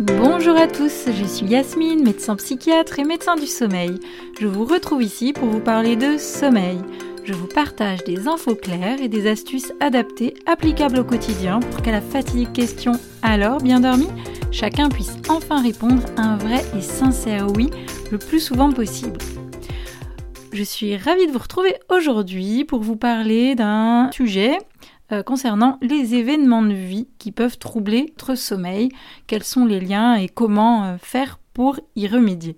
Bonjour à tous, je suis Yasmine, médecin psychiatre et médecin du sommeil. Je vous retrouve ici pour vous parler de sommeil. Je vous partage des infos claires et des astuces adaptées applicables au quotidien pour qu'à la fatigue question alors bien dormi, chacun puisse enfin répondre un vrai et sincère oui le plus souvent possible. Je suis ravie de vous retrouver aujourd'hui pour vous parler d'un sujet euh, concernant les événements de vie qui peuvent troubler votre sommeil, quels sont les liens et comment euh, faire pour y remédier?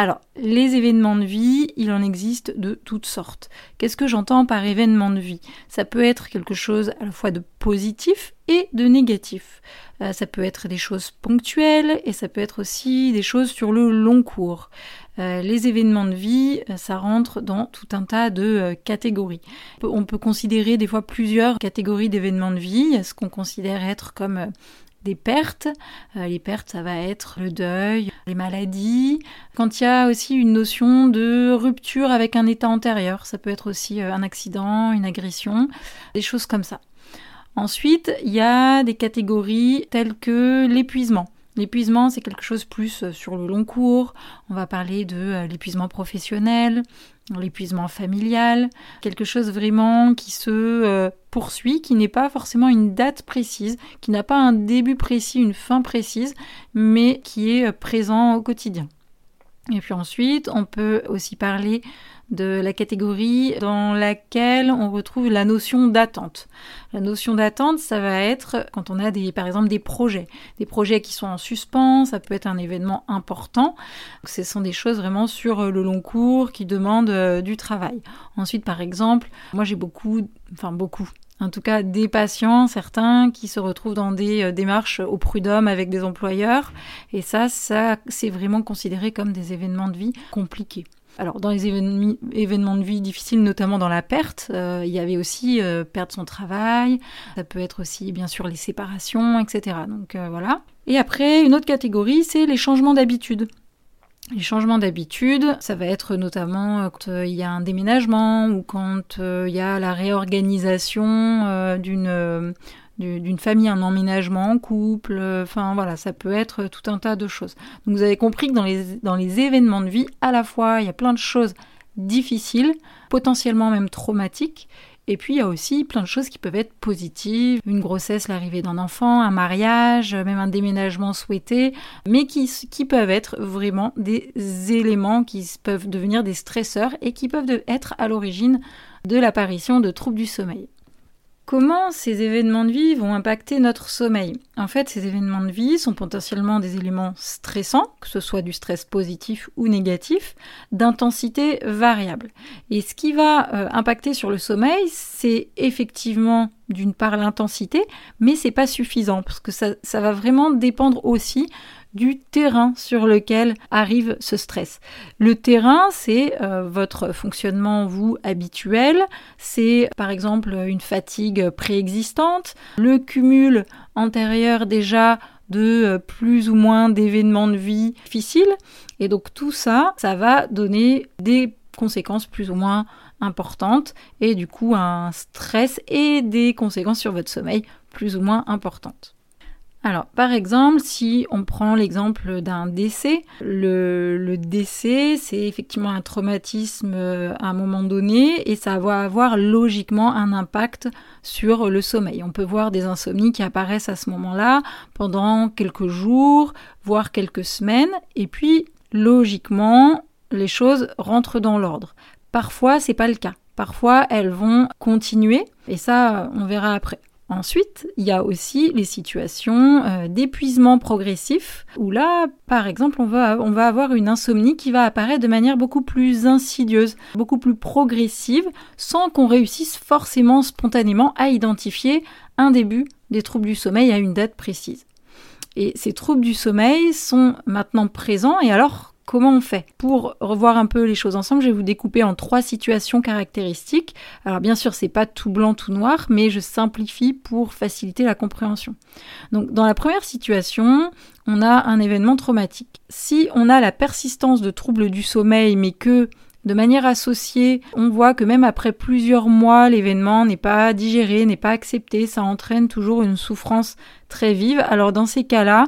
Alors, les événements de vie, il en existe de toutes sortes. Qu'est-ce que j'entends par événement de vie? Ça peut être quelque chose à la fois de positif et de négatif. Euh, ça peut être des choses ponctuelles et ça peut être aussi des choses sur le long cours. Euh, les événements de vie, euh, ça rentre dans tout un tas de catégories. On peut considérer des fois plusieurs catégories d'événements de vie, ce qu'on considère être comme des pertes. les pertes, ça va être le deuil, les maladies. Quand il y a aussi une notion de rupture avec un état antérieur, ça peut être aussi un accident, une agression, des choses comme ça. Ensuite, il y a des catégories telles que l'épuisement. L'épuisement, c'est quelque chose plus euh, sur le long cours. On va parler de euh, l'épuisement professionnel, l'épuisement familial, quelque chose vraiment qui se euh, poursuit, qui n'est pas forcément une date précise, qui n'a pas un début précis, une fin précise, mais qui est présent au quotidien. Et puis ensuite, on peut aussi parler de la catégorie dans laquelle on retrouve la notion d'attente. La notion d'attente, ça va être quand on a des, par exemple des projets, des projets qui sont en suspens, ça peut être un événement important. Ce sont des choses vraiment sur le long cours qui demandent euh, du travail. Ensuite, par exemple, moi j'ai beaucoup, enfin beaucoup, en tout cas des patients, certains qui se retrouvent dans des euh, démarches au prud'homme avec des employeurs. Et ça, ça c'est vraiment considéré comme des événements de vie compliqués. Alors dans les événements de vie difficiles, notamment dans la perte, euh, il y avait aussi euh, perdre son travail, ça peut être aussi bien sûr les séparations, etc. Donc euh, voilà. Et après, une autre catégorie, c'est les changements d'habitude. Les changements d'habitude, ça va être notamment quand il y a un déménagement ou quand il y a la réorganisation d'une d'une famille, un emménagement en couple, enfin voilà, ça peut être tout un tas de choses. Donc vous avez compris que dans les, événements de vie, à la fois, il y a plein de choses difficiles, potentiellement même traumatiques, et puis il y a aussi plein de choses qui peuvent être positives, une grossesse, l'arrivée d'un enfant, un mariage, même un déménagement souhaité, mais qui peuvent être vraiment des éléments qui peuvent devenir des stresseurs et qui peuvent être à l'origine de l'apparition de troubles du sommeil. Comment ces événements de vie vont impacter notre sommeil En fait, ces événements de vie sont potentiellement des éléments stressants, que ce soit du stress positif ou négatif, d'intensité variable. Et ce qui va euh, impacter sur le sommeil, c'est effectivement d'une part l'intensité, mais c'est pas suffisant parce que ça, va vraiment dépendre aussi du terrain sur lequel arrive ce stress. Le terrain, c'est euh, votre fonctionnement, vous, habituel, c'est par exemple une fatigue préexistante, le cumul antérieur déjà de euh, plus ou moins d'événements de vie difficiles, et donc tout ça, ça va donner des conséquences plus ou moins importantes, et du coup un stress et des conséquences sur votre sommeil plus ou moins importantes. Alors, par exemple, si on prend l'exemple d'un décès, le, décès, c'est effectivement un traumatisme euh, à un moment donné et ça va avoir logiquement un impact sur le sommeil. On peut voir des insomnies qui apparaissent à ce moment-là pendant quelques jours, voire quelques semaines, et puis logiquement, les choses rentrent dans l'ordre. Parfois, c'est pas le cas. Parfois, elles vont continuer, et ça, on verra après. Ensuite, il y a aussi les situations euh, d'épuisement progressif, où là, par exemple, on va, on va avoir une insomnie qui va apparaître de manière beaucoup plus insidieuse, beaucoup plus progressive, sans qu'on réussisse forcément spontanément à identifier un début des troubles du sommeil à une date précise. Et ces troubles du sommeil sont maintenant présents, et alors comment on fait Pour revoir un peu les choses ensemble, je vais vous découper en trois situations caractéristiques. Alors bien sûr, c'est pas tout blanc, tout noir, mais je simplifie pour faciliter la compréhension. Donc dans la première situation, on a un événement traumatique. Si on a la persistance de troubles du sommeil, mais que de manière associée, on voit que même après plusieurs mois, l'événement n'est pas digéré, n'est pas accepté, ça entraîne toujours une souffrance très vive. Alors dans ces cas-là,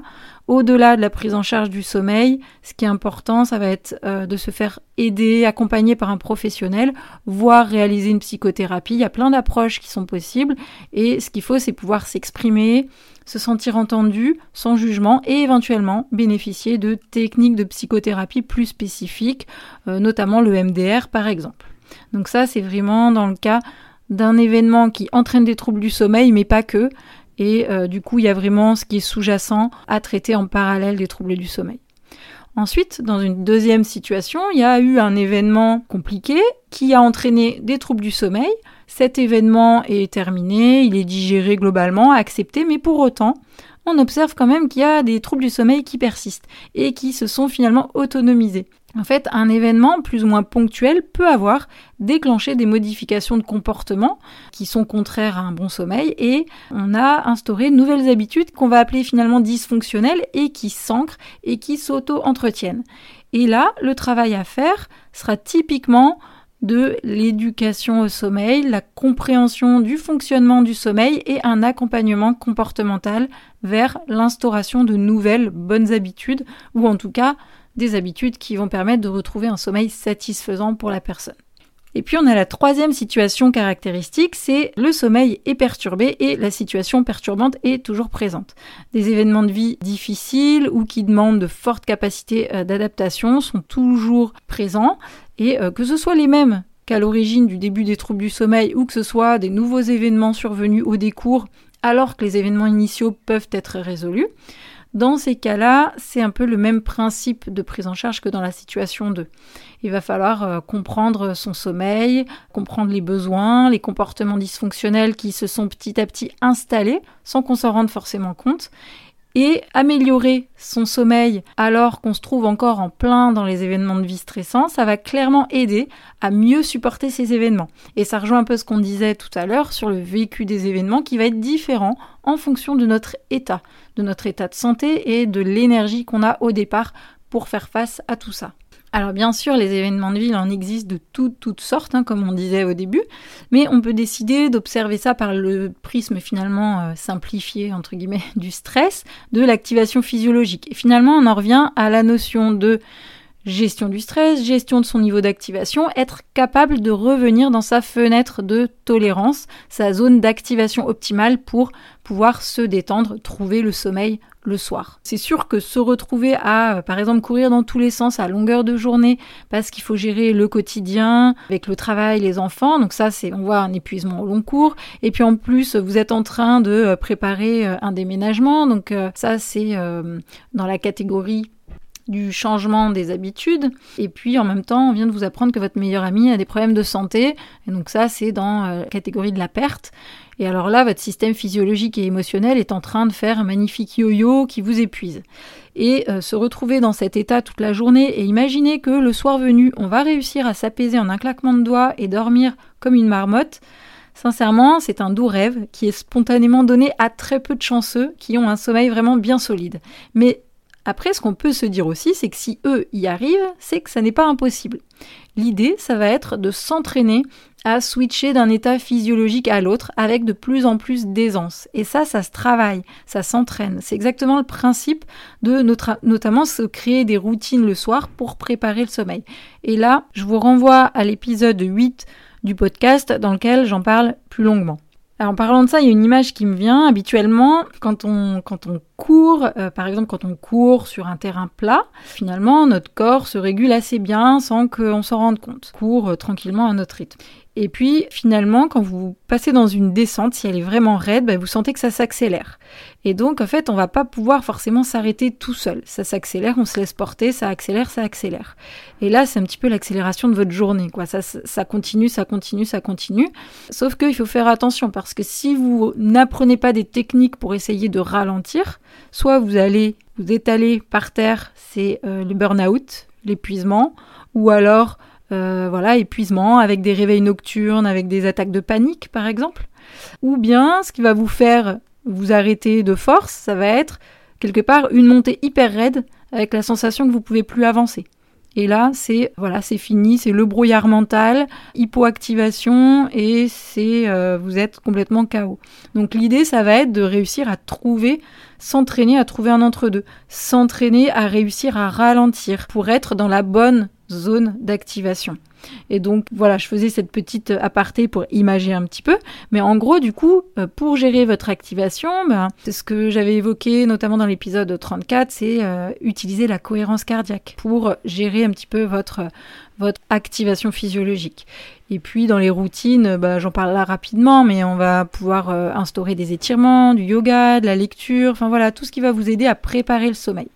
au-delà de la prise en charge du sommeil, ce qui est important, ça va être euh, de se faire aider, accompagner par un professionnel, voire réaliser une psychothérapie. Il y a plein d'approches qui sont possibles et ce qu'il faut, c'est pouvoir s'exprimer, se sentir entendu sans jugement et éventuellement bénéficier de techniques de psychothérapie plus spécifiques, euh, notamment le MDR par exemple. Donc ça, c'est vraiment dans le cas d'un événement qui entraîne des troubles du sommeil, mais pas que. Et euh, du coup, il y a vraiment ce qui est sous-jacent à traiter en parallèle des troubles du sommeil. Ensuite, dans une deuxième situation, il y a eu un événement compliqué qui a entraîné des troubles du sommeil. Cet événement est terminé, il est digéré globalement, accepté, mais pour autant, on observe quand même qu'il y a des troubles du sommeil qui persistent et qui se sont finalement autonomisés. En fait, un événement plus ou moins ponctuel peut avoir déclenché des modifications de comportement qui sont contraires à un bon sommeil et on a instauré de nouvelles habitudes qu'on va appeler finalement dysfonctionnelles et qui s'ancrent et qui s'auto-entretiennent. Et là, le travail à faire sera typiquement de l'éducation au sommeil, la compréhension du fonctionnement du sommeil et un accompagnement comportemental vers l'instauration de nouvelles bonnes habitudes ou en tout cas des habitudes qui vont permettre de retrouver un sommeil satisfaisant pour la personne. Et puis on a la troisième situation caractéristique, c'est le sommeil est perturbé et la situation perturbante est toujours présente. Des événements de vie difficiles ou qui demandent de fortes capacités euh, d'adaptation sont toujours présents et euh, que ce soit les mêmes qu'à l'origine du début des troubles du sommeil ou que ce soit des nouveaux événements survenus au décours alors que les événements initiaux peuvent être résolus, dans ces cas-là, c'est un peu le même principe de prise en charge que dans la situation 2. Il va falloir euh, comprendre son sommeil, comprendre les besoins, les comportements dysfonctionnels qui se sont petit à petit installés sans qu'on s'en rende forcément compte, et améliorer son sommeil alors qu'on se trouve encore en plein dans les événements de vie stressants, ça va clairement aider à mieux supporter ces événements. Et ça rejoint un peu ce qu'on disait tout à l'heure sur le vécu des événements qui va être différent en fonction de notre état, de notre état de santé et de l'énergie qu'on a au départ pour faire face à tout ça. Alors bien sûr, les événements de ville en existent de toutes, toutes sortes, hein, comme on disait au début, mais on peut décider d'observer ça par le prisme finalement euh, simplifié, entre guillemets, du stress, de l'activation physiologique. Et finalement, on en revient à la notion de gestion du stress, gestion de son niveau d'activation, être capable de revenir dans sa fenêtre de tolérance, sa zone d'activation optimale pour pouvoir se détendre, trouver le sommeil le soir. C'est sûr que se retrouver à, euh, par exemple, courir dans tous les sens à longueur de journée parce qu'il faut gérer le quotidien avec le travail, les enfants, donc ça c'est, on voit un épuisement au long cours. Et puis en plus, vous êtes en train de euh, préparer euh, un déménagement, donc ça c'est dans la catégorie du changement des habitudes. Et puis en même temps, on vient de vous apprendre que votre meilleur ami a des problèmes de santé. Et donc ça, c'est dans euh, la catégorie de la perte. Et alors là, votre système physiologique et émotionnel est en train de faire un magnifique yo-yo qui vous épuise. Et euh, se retrouver dans cet état toute la journée et imaginer que le soir venu, on va réussir à s'apaiser en un claquement de doigts et dormir comme une marmotte. Sincèrement, c'est un doux rêve qui est spontanément donné à très peu de chanceux qui ont un sommeil vraiment bien solide. Mais après, ce qu'on peut se dire aussi, c'est que si eux y arrivent, c'est que ça n'est pas impossible. L'idée, ça va être de s'entraîner à switcher d'un état physiologique à l'autre avec de plus en plus d'aisance. Et ça, ça se travaille, ça s'entraîne. C'est exactement le principe de notamment se créer des routines le soir pour préparer le sommeil. Et là, je vous renvoie à l'épisode 8 du podcast dans lequel j'en parle plus longuement. Alors, en parlant de ça, il y a une image qui me vient. Habituellement, quand on, quand on court, euh, par exemple quand on court sur un terrain plat, finalement, notre corps se régule assez bien sans qu'on s'en rende compte. On court euh, tranquillement à notre rythme. Et puis finalement, quand vous passez dans une descente, si elle est vraiment raide, bah, vous sentez que ça s'accélère. Et donc en fait, on va pas pouvoir forcément s'arrêter tout seul. Ça s'accélère, on se laisse porter, ça accélère, ça accélère. Et là, c'est un petit peu l'accélération de votre journée, quoi. Ça, ça continue, ça continue, ça continue. Sauf qu'il faut faire attention parce que si vous n'apprenez pas des techniques pour essayer de ralentir, soit vous allez vous étaler par terre, c'est euh, le burn-out, l'épuisement, ou alors euh, voilà, épuisement avec des réveils nocturnes, avec des attaques de panique par exemple. Ou bien ce qui va vous faire vous arrêter de force, ça va être quelque part une montée hyper raide avec la sensation que vous pouvez plus avancer. Et là, c'est voilà, c'est fini, c'est le brouillard mental, hypoactivation et c'est euh, vous êtes complètement KO. Donc l'idée, ça va être de réussir à trouver, s'entraîner à trouver un entre-deux, s'entraîner à réussir à ralentir pour être dans la bonne zone d'activation. Et donc voilà, je faisais cette petite aparté pour imaginer un petit peu. Mais en gros, du coup, euh, pour gérer votre activation, ben, c'est ce que j'avais évoqué notamment dans l'épisode 34, c'est euh, utiliser la cohérence cardiaque pour gérer un petit peu votre, votre activation physiologique. Et puis dans les routines, ben, j'en parle là rapidement, mais on va pouvoir euh, instaurer des étirements, du yoga, de la lecture, enfin voilà, tout ce qui va vous aider à préparer le sommeil.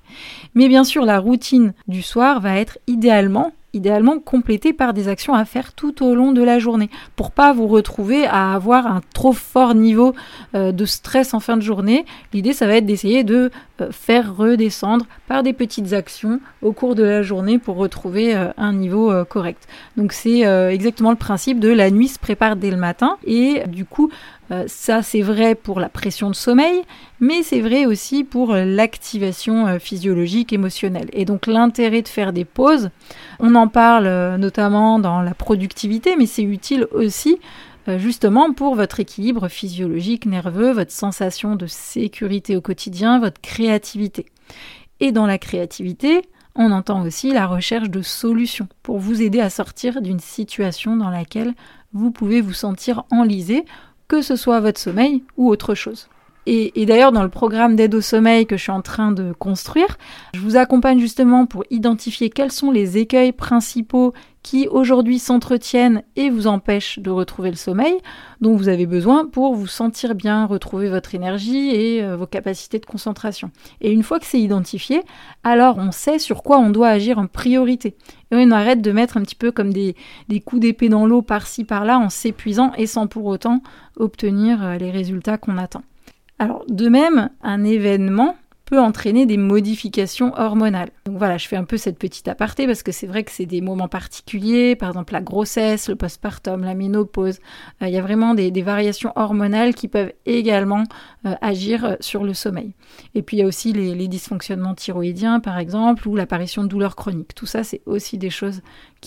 Mais bien sûr, la routine du soir va être idéalement idéalement complété par des actions à faire tout au long de la journée pour pas vous retrouver à avoir un trop fort niveau euh, de stress en fin de journée. L'idée ça va être d'essayer de euh, faire redescendre par des petites actions au cours de la journée pour retrouver euh, un niveau correct. Donc c'est exactement le principe de la nuit se prépare dès le matin et du coup euh, ça, c'est vrai pour la pression de sommeil, mais c'est vrai aussi pour l'activation euh, physiologique, émotionnelle. Et donc l'intérêt de faire des pauses, on en parle euh, notamment dans la productivité, mais c'est utile aussi justement pour votre équilibre physiologique, nerveux, votre sensation de sécurité au quotidien, votre créativité. Et dans la créativité, on entend aussi la recherche de solutions pour vous aider à sortir d'une situation dans laquelle vous pouvez vous sentir enlisé que ce soit votre sommeil ou autre chose. Et, d'ailleurs, dans le programme d'aide au sommeil que je suis en train de construire, je vous accompagne justement pour identifier quels sont les écueils principaux qui aujourd'hui s'entretiennent et vous empêchent de retrouver le sommeil dont vous avez besoin pour vous sentir bien, retrouver votre énergie et euh, vos capacités de concentration. Et une fois que c'est identifié, alors on sait sur quoi on doit agir en priorité. Et on arrête de mettre un petit peu comme des, coups d'épée dans l'eau par-ci par-là en s'épuisant et sans pour autant obtenir euh, les résultats qu'on attend. Alors de même, un événement peut entraîner des modifications hormonales. Donc voilà, je fais un peu cette petite aparté parce que c'est vrai que c'est des moments particuliers, par exemple la grossesse, le postpartum, la ménopause. Euh, il y a vraiment des, variations hormonales qui peuvent également euh, agir sur le sommeil. Et puis il y a aussi les, dysfonctionnements thyroïdiens, par exemple, ou l'apparition de douleurs chroniques. Tout ça, c'est aussi des choses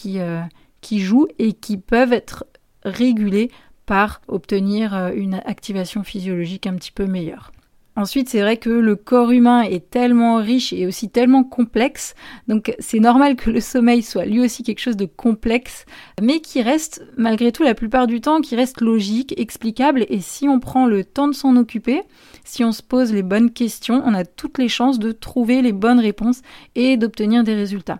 euh, qui jouent et qui peuvent être régulées par obtenir euh, une activation physiologique un petit peu meilleure. Ensuite, c'est vrai que le corps humain est tellement riche et aussi tellement complexe, donc c'est normal que le sommeil soit lui aussi quelque chose de complexe, mais qui reste malgré tout la plupart du temps, qui reste logique, explicable, et si on prend le temps de s'en occuper, si on se pose les bonnes questions, on a toutes les chances de trouver les bonnes réponses et d'obtenir des résultats.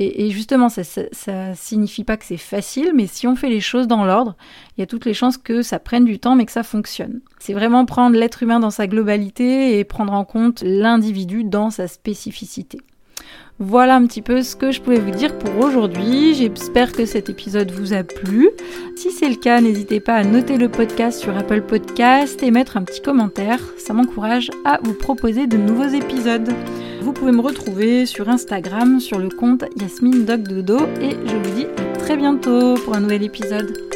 Et, justement, ça, ne signifie pas que c'est facile, mais si on fait les choses dans l'ordre, il y a toutes les chances que ça prenne du temps, mais que ça fonctionne. C'est vraiment prendre l'être humain dans sa globalité et prendre en compte l'individu dans sa spécificité. Voilà un petit peu ce que je pouvais vous dire pour aujourd'hui. J'espère que cet épisode vous a plu. Si c'est le cas, n'hésitez pas à noter le podcast sur Apple Podcast et mettre un petit commentaire. Ça m'encourage à vous proposer de nouveaux épisodes. Vous pouvez me retrouver sur Instagram sur le compte Yasmine Doc Dodo et je vous dis à très bientôt pour un nouvel épisode.